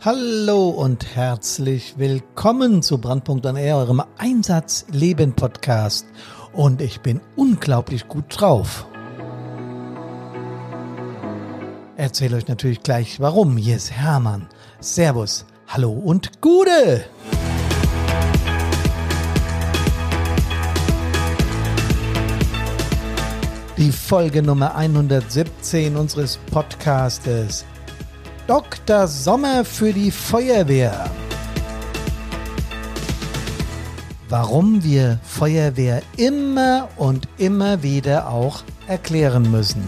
Hallo und herzlich willkommen zu Brandpunkt an Air, eurem Einsatzleben Podcast. Und ich bin unglaublich gut drauf. Erzähle euch natürlich gleich warum. Hier ist Hermann. Servus, hallo und Gude! Die Folge Nummer 117 unseres Podcastes Dr. Sommer für die Feuerwehr. Warum wir Feuerwehr immer und immer wieder auch erklären müssen.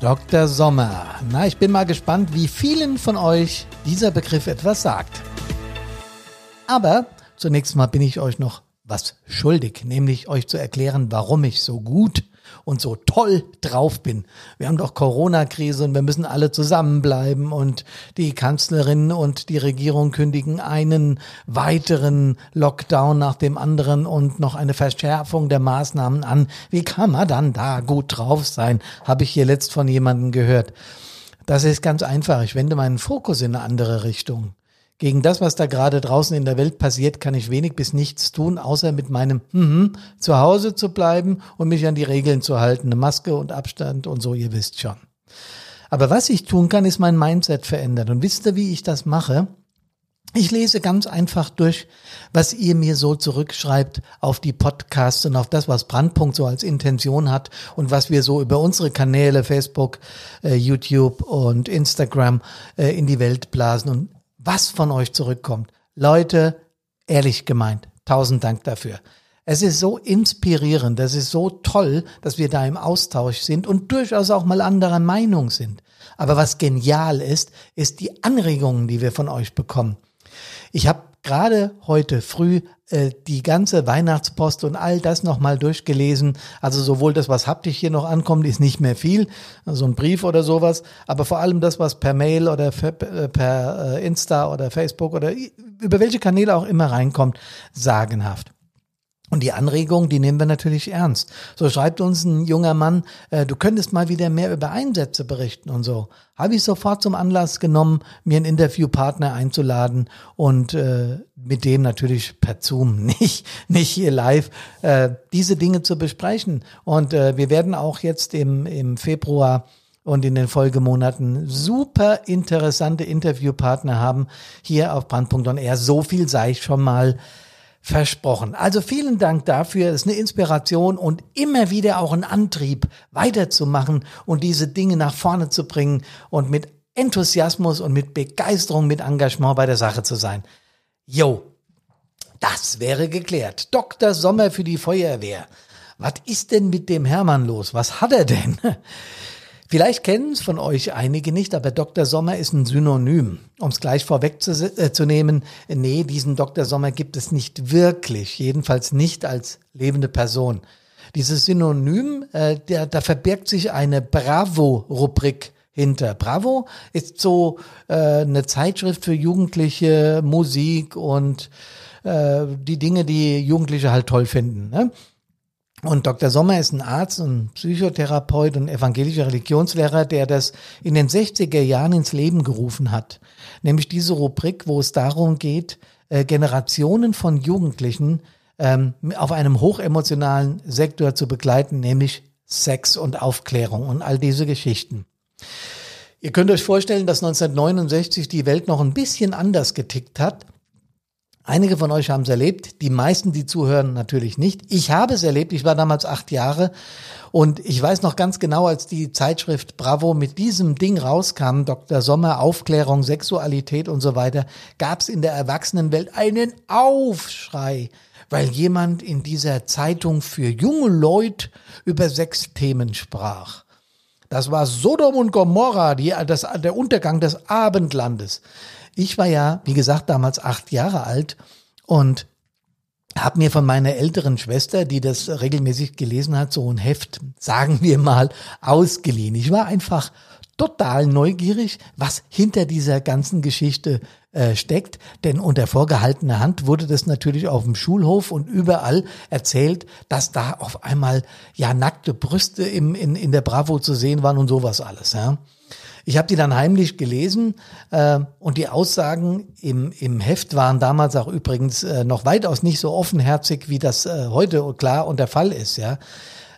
Dr. Sommer. Na, ich bin mal gespannt, wie vielen von euch dieser Begriff etwas sagt. Aber zunächst mal bin ich euch noch was schuldig, nämlich euch zu erklären, warum ich so gut und so toll drauf bin. Wir haben doch Corona-Krise und wir müssen alle zusammenbleiben und die Kanzlerin und die Regierung kündigen einen weiteren Lockdown nach dem anderen und noch eine Verschärfung der Maßnahmen an. Wie kann man dann da gut drauf sein? Habe ich hier letzt von jemandem gehört. Das ist ganz einfach. Ich wende meinen Fokus in eine andere Richtung. Gegen das, was da gerade draußen in der Welt passiert, kann ich wenig bis nichts tun, außer mit meinem hm, zu Hause zu bleiben und mich an die Regeln zu halten. Eine Maske und Abstand und so, ihr wisst schon. Aber was ich tun kann, ist mein Mindset verändern. Und wisst ihr, wie ich das mache? Ich lese ganz einfach durch, was ihr mir so zurückschreibt auf die Podcasts und auf das, was Brandpunkt so als Intention hat und was wir so über unsere Kanäle Facebook, äh, YouTube und Instagram äh, in die Welt blasen. Und was von euch zurückkommt. Leute, ehrlich gemeint, tausend Dank dafür. Es ist so inspirierend, es ist so toll, dass wir da im Austausch sind und durchaus auch mal anderer Meinung sind. Aber was genial ist, ist die Anregungen, die wir von euch bekommen. Ich habe gerade heute früh äh, die ganze Weihnachtspost und all das nochmal durchgelesen. Also sowohl das, was haptisch hier noch ankommt, ist nicht mehr viel, so ein Brief oder sowas, aber vor allem das, was per Mail oder per, per äh, Insta oder Facebook oder über welche Kanäle auch immer reinkommt, sagenhaft. Und die Anregung, die nehmen wir natürlich ernst. So schreibt uns ein junger Mann, äh, du könntest mal wieder mehr über Einsätze berichten und so. Habe ich sofort zum Anlass genommen, mir einen Interviewpartner einzuladen und äh, mit dem natürlich per Zoom, nicht, nicht hier live, äh, diese Dinge zu besprechen. Und äh, wir werden auch jetzt im, im Februar und in den Folgemonaten super interessante Interviewpartner haben hier auf Brand.on So viel sei ich schon mal versprochen. Also vielen Dank dafür. Es ist eine Inspiration und immer wieder auch ein Antrieb, weiterzumachen und diese Dinge nach vorne zu bringen und mit Enthusiasmus und mit Begeisterung, mit Engagement bei der Sache zu sein. Jo, das wäre geklärt. Dr. Sommer für die Feuerwehr. Was ist denn mit dem Hermann los? Was hat er denn? Vielleicht kennen es von euch einige nicht, aber Dr. Sommer ist ein Synonym. Um es gleich vorwegzunehmen, äh, nee, diesen Dr. Sommer gibt es nicht wirklich, jedenfalls nicht als lebende Person. Dieses Synonym, äh, der, da verbirgt sich eine Bravo-Rubrik hinter. Bravo ist so äh, eine Zeitschrift für Jugendliche, Musik und äh, die Dinge, die Jugendliche halt toll finden. Ne? Und Dr. Sommer ist ein Arzt und Psychotherapeut und evangelischer Religionslehrer, der das in den 60er Jahren ins Leben gerufen hat. Nämlich diese Rubrik, wo es darum geht, äh, Generationen von Jugendlichen ähm, auf einem hochemotionalen Sektor zu begleiten, nämlich Sex und Aufklärung und all diese Geschichten. Ihr könnt euch vorstellen, dass 1969 die Welt noch ein bisschen anders getickt hat Einige von euch haben es erlebt, die meisten, die zuhören, natürlich nicht. Ich habe es erlebt, ich war damals acht Jahre und ich weiß noch ganz genau, als die Zeitschrift Bravo mit diesem Ding rauskam, Dr. Sommer, Aufklärung, Sexualität und so weiter, gab es in der Erwachsenenwelt einen Aufschrei, weil jemand in dieser Zeitung für junge Leute über Sexthemen sprach. Das war Sodom und Gomorra, die, das, der Untergang des Abendlandes. Ich war ja, wie gesagt, damals acht Jahre alt und habe mir von meiner älteren Schwester, die das regelmäßig gelesen hat, so ein Heft, sagen wir mal, ausgeliehen. Ich war einfach total neugierig, was hinter dieser ganzen Geschichte äh, steckt, denn unter vorgehaltener Hand wurde das natürlich auf dem Schulhof und überall erzählt, dass da auf einmal ja nackte Brüste im, in, in der Bravo zu sehen waren und sowas alles. Ja. Ich habe die dann heimlich gelesen äh, und die Aussagen im, im Heft waren damals auch übrigens äh, noch weitaus nicht so offenherzig, wie das äh, heute klar und der Fall ist. Ja,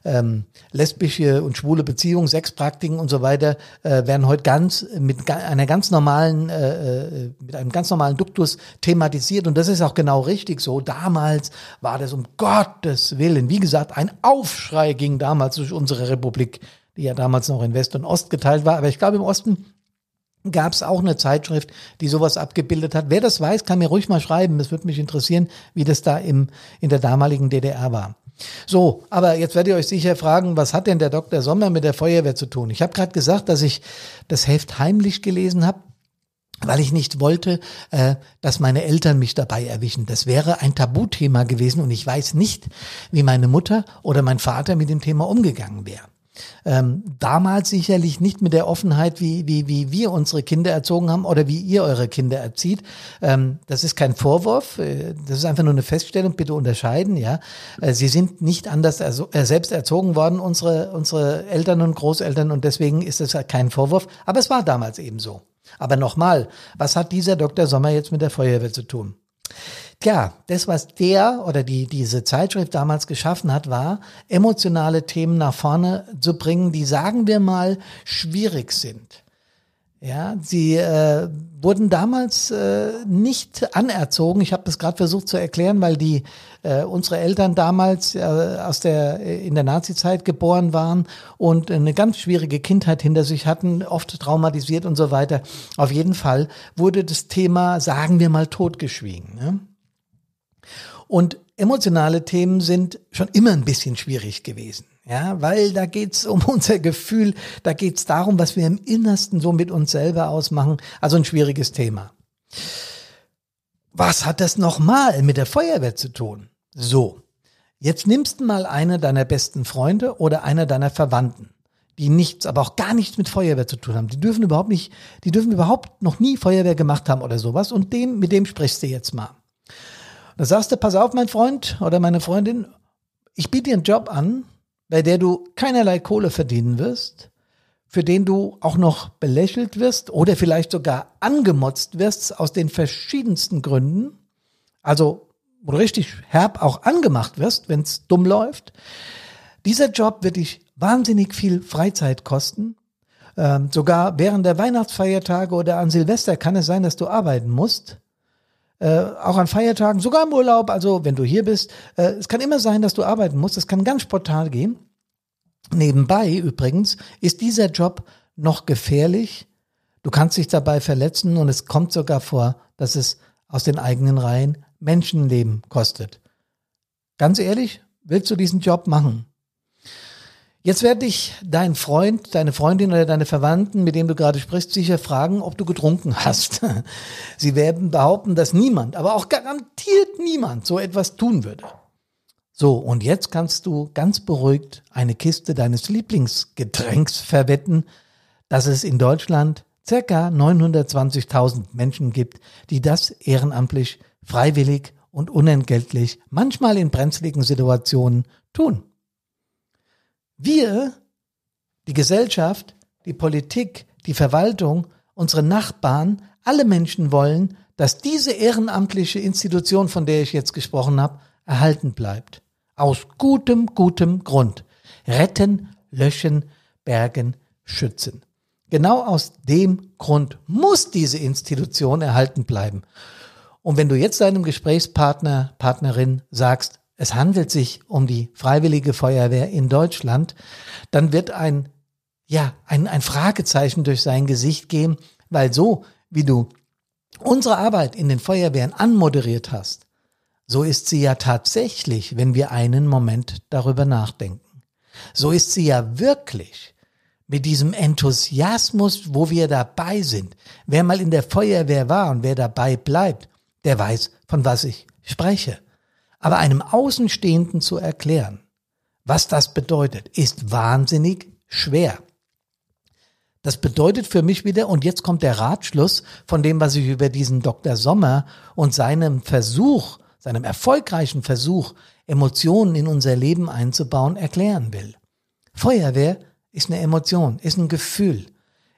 ähm, lesbische und schwule Beziehungen, Sexpraktiken und so weiter äh, werden heute ganz mit einer ganz normalen, äh, äh, mit einem ganz normalen Duktus thematisiert und das ist auch genau richtig so. Damals war das um Gottes Willen, wie gesagt, ein Aufschrei ging damals durch unsere Republik, die ja damals noch in West und Ost geteilt war, aber ich glaube im Osten gab es auch eine Zeitschrift, die sowas abgebildet hat. Wer das weiß, kann mir ruhig mal schreiben. Das würde mich interessieren, wie das da im, in der damaligen DDR war. So, aber jetzt werdet ihr euch sicher fragen, was hat denn der Dr. Sommer mit der Feuerwehr zu tun? Ich habe gerade gesagt, dass ich das Heft heimlich gelesen habe weil ich nicht wollte, äh, dass meine Eltern mich dabei erwischen. Das wäre ein Tabuthema gewesen und ich weiß nicht, wie meine Mutter oder mein Vater mit dem Thema umgegangen wäre. Ähm, damals sicherlich nicht mit der Offenheit, wie, wie, wie wir unsere Kinder erzogen haben oder wie ihr eure Kinder erzieht. Ähm, das ist kein Vorwurf, äh, das ist einfach nur eine Feststellung, bitte unterscheiden, ja. Äh, sie sind nicht anders also, äh, selbst erzogen worden, unsere, unsere Eltern und Großeltern, und deswegen ist das kein Vorwurf, aber es war damals eben so. Aber nochmal, was hat dieser Dr. Sommer jetzt mit der Feuerwehr zu tun? Tja, das, was der oder die, diese Zeitschrift damals geschaffen hat, war, emotionale Themen nach vorne zu bringen, die, sagen wir mal, schwierig sind. Ja, sie äh, wurden damals äh, nicht anerzogen. Ich habe das gerade versucht zu erklären, weil die äh, unsere Eltern damals äh, aus der äh, in der Nazizeit geboren waren und eine ganz schwierige Kindheit hinter sich hatten, oft traumatisiert und so weiter. Auf jeden Fall wurde das Thema, sagen wir mal, totgeschwiegen. Ne? Und emotionale Themen sind schon immer ein bisschen schwierig gewesen. Ja, weil da geht's um unser Gefühl, da geht's darum, was wir im Innersten so mit uns selber ausmachen. Also ein schwieriges Thema. Was hat das nochmal mit der Feuerwehr zu tun? So, jetzt nimmst du mal eine deiner besten Freunde oder einer deiner Verwandten, die nichts, aber auch gar nichts mit Feuerwehr zu tun haben. Die dürfen überhaupt nicht, die dürfen überhaupt noch nie Feuerwehr gemacht haben oder sowas. Und dem, mit dem sprichst du jetzt mal. Da sagst du, pass auf, mein Freund oder meine Freundin, ich biete dir einen Job an, bei der du keinerlei Kohle verdienen wirst, für den du auch noch belächelt wirst oder vielleicht sogar angemotzt wirst aus den verschiedensten Gründen, also wo du richtig herb auch angemacht wirst, wenn es dumm läuft. Dieser Job wird dich wahnsinnig viel Freizeit kosten. Ähm, sogar während der Weihnachtsfeiertage oder an Silvester kann es sein, dass du arbeiten musst äh, auch an Feiertagen, sogar im Urlaub, also wenn du hier bist. Äh, es kann immer sein, dass du arbeiten musst. Es kann ganz spontan gehen. Nebenbei übrigens ist dieser Job noch gefährlich. Du kannst dich dabei verletzen und es kommt sogar vor, dass es aus den eigenen Reihen Menschenleben kostet. Ganz ehrlich, willst du diesen Job machen? Jetzt werde ich deinen Freund, deine Freundin oder deine Verwandten, mit dem du gerade sprichst, sicher fragen, ob du getrunken hast. Sie werden behaupten, dass niemand, aber auch garantiert niemand so etwas tun würde. So, und jetzt kannst du ganz beruhigt eine Kiste deines Lieblingsgetränks verwetten, dass es in Deutschland circa 920.000 Menschen gibt, die das ehrenamtlich, freiwillig und unentgeltlich, manchmal in brenzligen Situationen tun. Wir, die Gesellschaft, die Politik, die Verwaltung, unsere Nachbarn, alle Menschen wollen, dass diese ehrenamtliche Institution, von der ich jetzt gesprochen habe, erhalten bleibt. Aus gutem, gutem Grund. Retten, löschen, bergen, schützen. Genau aus dem Grund muss diese Institution erhalten bleiben. Und wenn du jetzt deinem Gesprächspartner, Partnerin sagst, es handelt sich um die Freiwillige Feuerwehr in Deutschland, dann wird ein, ja, ein, ein Fragezeichen durch sein Gesicht gehen, weil so wie du unsere Arbeit in den Feuerwehren anmoderiert hast, so ist sie ja tatsächlich, wenn wir einen Moment darüber nachdenken. So ist sie ja wirklich mit diesem Enthusiasmus, wo wir dabei sind. Wer mal in der Feuerwehr war und wer dabei bleibt, der weiß, von was ich spreche. Aber einem Außenstehenden zu erklären, was das bedeutet, ist wahnsinnig schwer. Das bedeutet für mich wieder, und jetzt kommt der Ratschluss von dem, was ich über diesen Dr. Sommer und seinem Versuch, seinem erfolgreichen Versuch, Emotionen in unser Leben einzubauen, erklären will. Feuerwehr ist eine Emotion, ist ein Gefühl,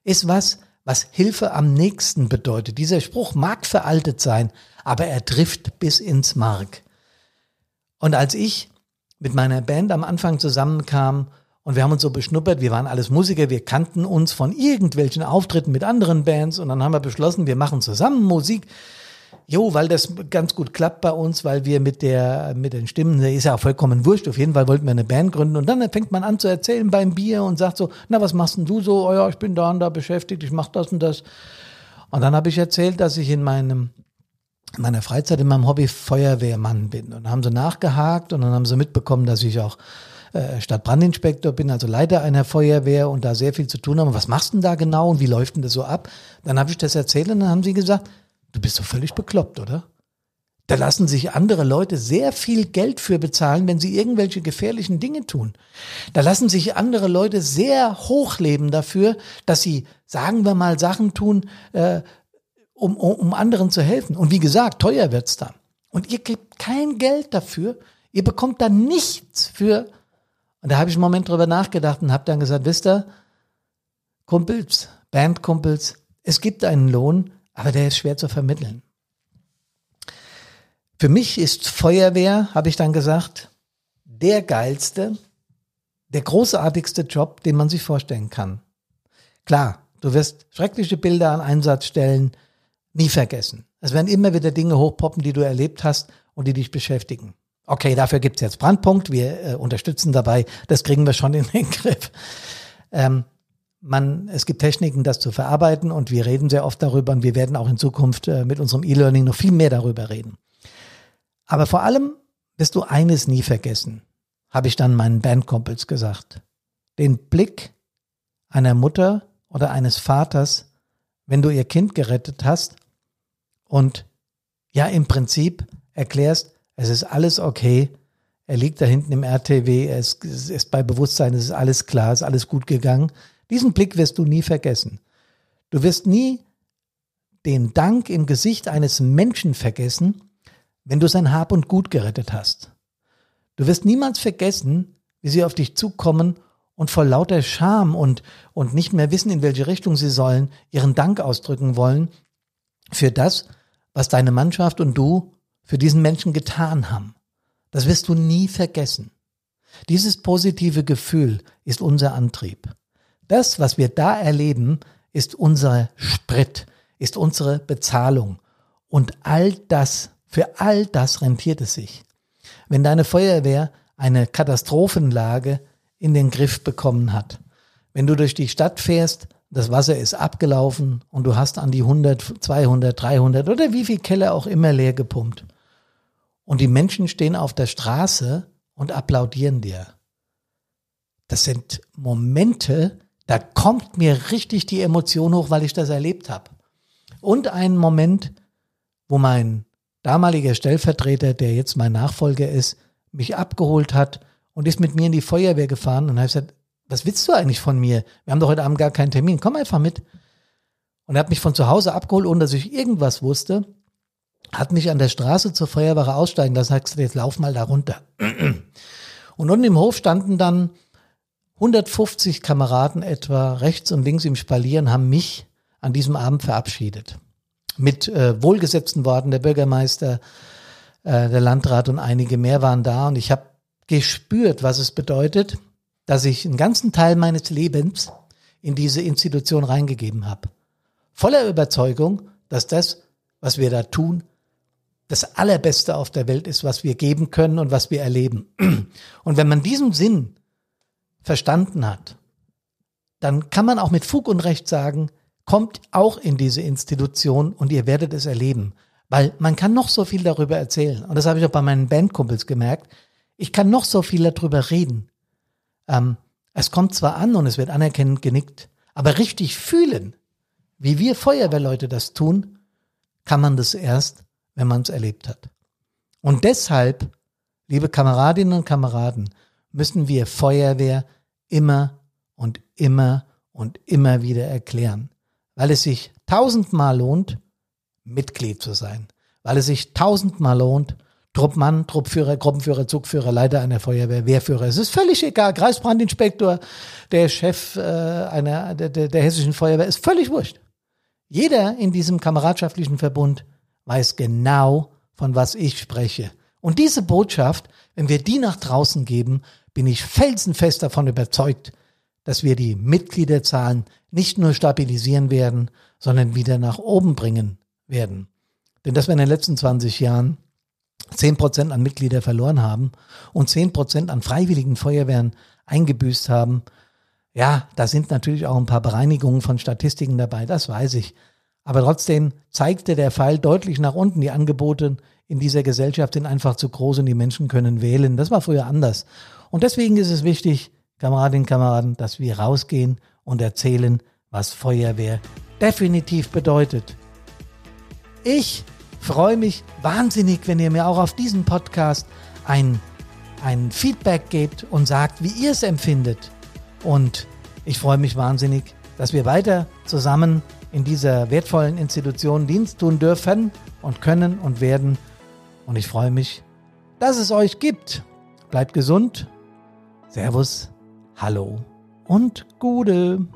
ist was, was Hilfe am nächsten bedeutet. Dieser Spruch mag veraltet sein, aber er trifft bis ins Mark. Und als ich mit meiner Band am Anfang zusammenkam und wir haben uns so beschnuppert, wir waren alles Musiker, wir kannten uns von irgendwelchen Auftritten mit anderen Bands und dann haben wir beschlossen, wir machen zusammen Musik. Jo, weil das ganz gut klappt bei uns, weil wir mit der, mit den Stimmen, ist ja auch vollkommen wurscht. Auf jeden Fall wollten wir eine Band gründen. Und dann fängt man an zu erzählen beim Bier und sagt so, na, was machst denn du so? Oh ja, ich bin da und da beschäftigt, ich mach das und das. Und dann habe ich erzählt, dass ich in meinem, in meiner Freizeit in meinem Hobby Feuerwehrmann bin. Und haben sie nachgehakt und dann haben sie mitbekommen, dass ich auch äh, Stadtbrandinspektor bin, also Leiter einer Feuerwehr und da sehr viel zu tun habe. Was machst du denn da genau und wie läuft denn das so ab? Dann habe ich das erzählt und dann haben sie gesagt, Du bist doch völlig bekloppt, oder? Da lassen sich andere Leute sehr viel Geld für bezahlen, wenn sie irgendwelche gefährlichen Dinge tun. Da lassen sich andere Leute sehr hochleben dafür, dass sie, sagen wir mal, Sachen tun, äh, um, um, um anderen zu helfen. Und wie gesagt, teuer wird's dann. Und ihr gebt kein Geld dafür. Ihr bekommt dann nichts für. Und da habe ich einen Moment drüber nachgedacht und habe dann gesagt, wisst ihr, Kumpels, Bandkumpels, es gibt einen Lohn, aber der ist schwer zu vermitteln. Für mich ist Feuerwehr, habe ich dann gesagt, der geilste, der großartigste Job, den man sich vorstellen kann. Klar, du wirst schreckliche Bilder an Einsatzstellen nie vergessen. Es werden immer wieder Dinge hochpoppen, die du erlebt hast und die dich beschäftigen. Okay, dafür gibt's jetzt Brandpunkt, wir äh, unterstützen dabei, das kriegen wir schon in den Griff. Ähm, man, es gibt Techniken, das zu verarbeiten und wir reden sehr oft darüber und wir werden auch in Zukunft äh, mit unserem E-Learning noch viel mehr darüber reden. Aber vor allem wirst du eines nie vergessen, habe ich dann meinen Bandkumpels gesagt. Den Blick einer Mutter oder eines Vaters, wenn du ihr Kind gerettet hast und ja im Prinzip erklärst, es ist alles okay, er liegt da hinten im RTW, es ist bei Bewusstsein, es ist alles klar, es ist alles gut gegangen. Diesen Blick wirst du nie vergessen. Du wirst nie den Dank im Gesicht eines Menschen vergessen, wenn du sein Hab und Gut gerettet hast. Du wirst niemals vergessen, wie sie auf dich zukommen und vor lauter Scham und, und nicht mehr wissen, in welche Richtung sie sollen, ihren Dank ausdrücken wollen für das, was deine Mannschaft und du für diesen Menschen getan haben. Das wirst du nie vergessen. Dieses positive Gefühl ist unser Antrieb. Das, was wir da erleben, ist unser Sprit, ist unsere Bezahlung. Und all das, für all das rentiert es sich. Wenn deine Feuerwehr eine Katastrophenlage in den Griff bekommen hat, wenn du durch die Stadt fährst, das Wasser ist abgelaufen und du hast an die 100, 200, 300 oder wie viel Keller auch immer leer gepumpt. Und die Menschen stehen auf der Straße und applaudieren dir. Das sind Momente, da kommt mir richtig die Emotion hoch, weil ich das erlebt habe. Und einen Moment, wo mein damaliger Stellvertreter, der jetzt mein Nachfolger ist, mich abgeholt hat und ist mit mir in die Feuerwehr gefahren und hat gesagt, was willst du eigentlich von mir? Wir haben doch heute Abend gar keinen Termin, komm einfach mit. Und er hat mich von zu Hause abgeholt, ohne dass ich irgendwas wusste, hat mich an der Straße zur Feuerwache aussteigen lassen, hat gesagt, jetzt lauf mal da runter. Und unten im Hof standen dann 150 Kameraden etwa rechts und links im Spalieren haben mich an diesem Abend verabschiedet. Mit äh, wohlgesetzten Worten der Bürgermeister, äh, der Landrat und einige mehr waren da und ich habe gespürt, was es bedeutet, dass ich einen ganzen Teil meines Lebens in diese Institution reingegeben habe. Voller Überzeugung, dass das, was wir da tun, das Allerbeste auf der Welt ist, was wir geben können und was wir erleben. Und wenn man diesen Sinn verstanden hat, dann kann man auch mit Fug und Recht sagen, kommt auch in diese Institution und ihr werdet es erleben. Weil man kann noch so viel darüber erzählen. Und das habe ich auch bei meinen Bandkumpels gemerkt. Ich kann noch so viel darüber reden. Ähm, es kommt zwar an und es wird anerkennend genickt, aber richtig fühlen, wie wir Feuerwehrleute das tun, kann man das erst, wenn man es erlebt hat. Und deshalb, liebe Kameradinnen und Kameraden, müssen wir Feuerwehr immer und immer und immer wieder erklären, weil es sich tausendmal lohnt, Mitglied zu sein, weil es sich tausendmal lohnt, Truppmann, Truppführer, Gruppenführer, Zugführer, Leiter einer Feuerwehr, Wehrführer. Es ist völlig egal. Kreisbrandinspektor, der Chef äh, einer der, der, der hessischen Feuerwehr, ist völlig wurscht. Jeder in diesem kameradschaftlichen Verbund weiß genau, von was ich spreche. Und diese Botschaft, wenn wir die nach draußen geben, bin ich felsenfest davon überzeugt, dass wir die Mitgliederzahlen nicht nur stabilisieren werden, sondern wieder nach oben bringen werden. Denn dass wir in den letzten 20 Jahren 10% an Mitglieder verloren haben und 10% an freiwilligen Feuerwehren eingebüßt haben, ja, da sind natürlich auch ein paar Bereinigungen von Statistiken dabei, das weiß ich. Aber trotzdem zeigte der Fall deutlich nach unten. Die Angebote in dieser Gesellschaft sind einfach zu groß und die Menschen können wählen. Das war früher anders. Und deswegen ist es wichtig, Kameradinnen und Kameraden, dass wir rausgehen und erzählen, was Feuerwehr definitiv bedeutet. Ich freue mich wahnsinnig, wenn ihr mir auch auf diesem Podcast ein, ein Feedback gebt und sagt, wie ihr es empfindet. Und ich freue mich wahnsinnig, dass wir weiter zusammen in dieser wertvollen Institution Dienst tun dürfen und können und werden. Und ich freue mich, dass es euch gibt. Bleibt gesund. Servus, hallo und Gude.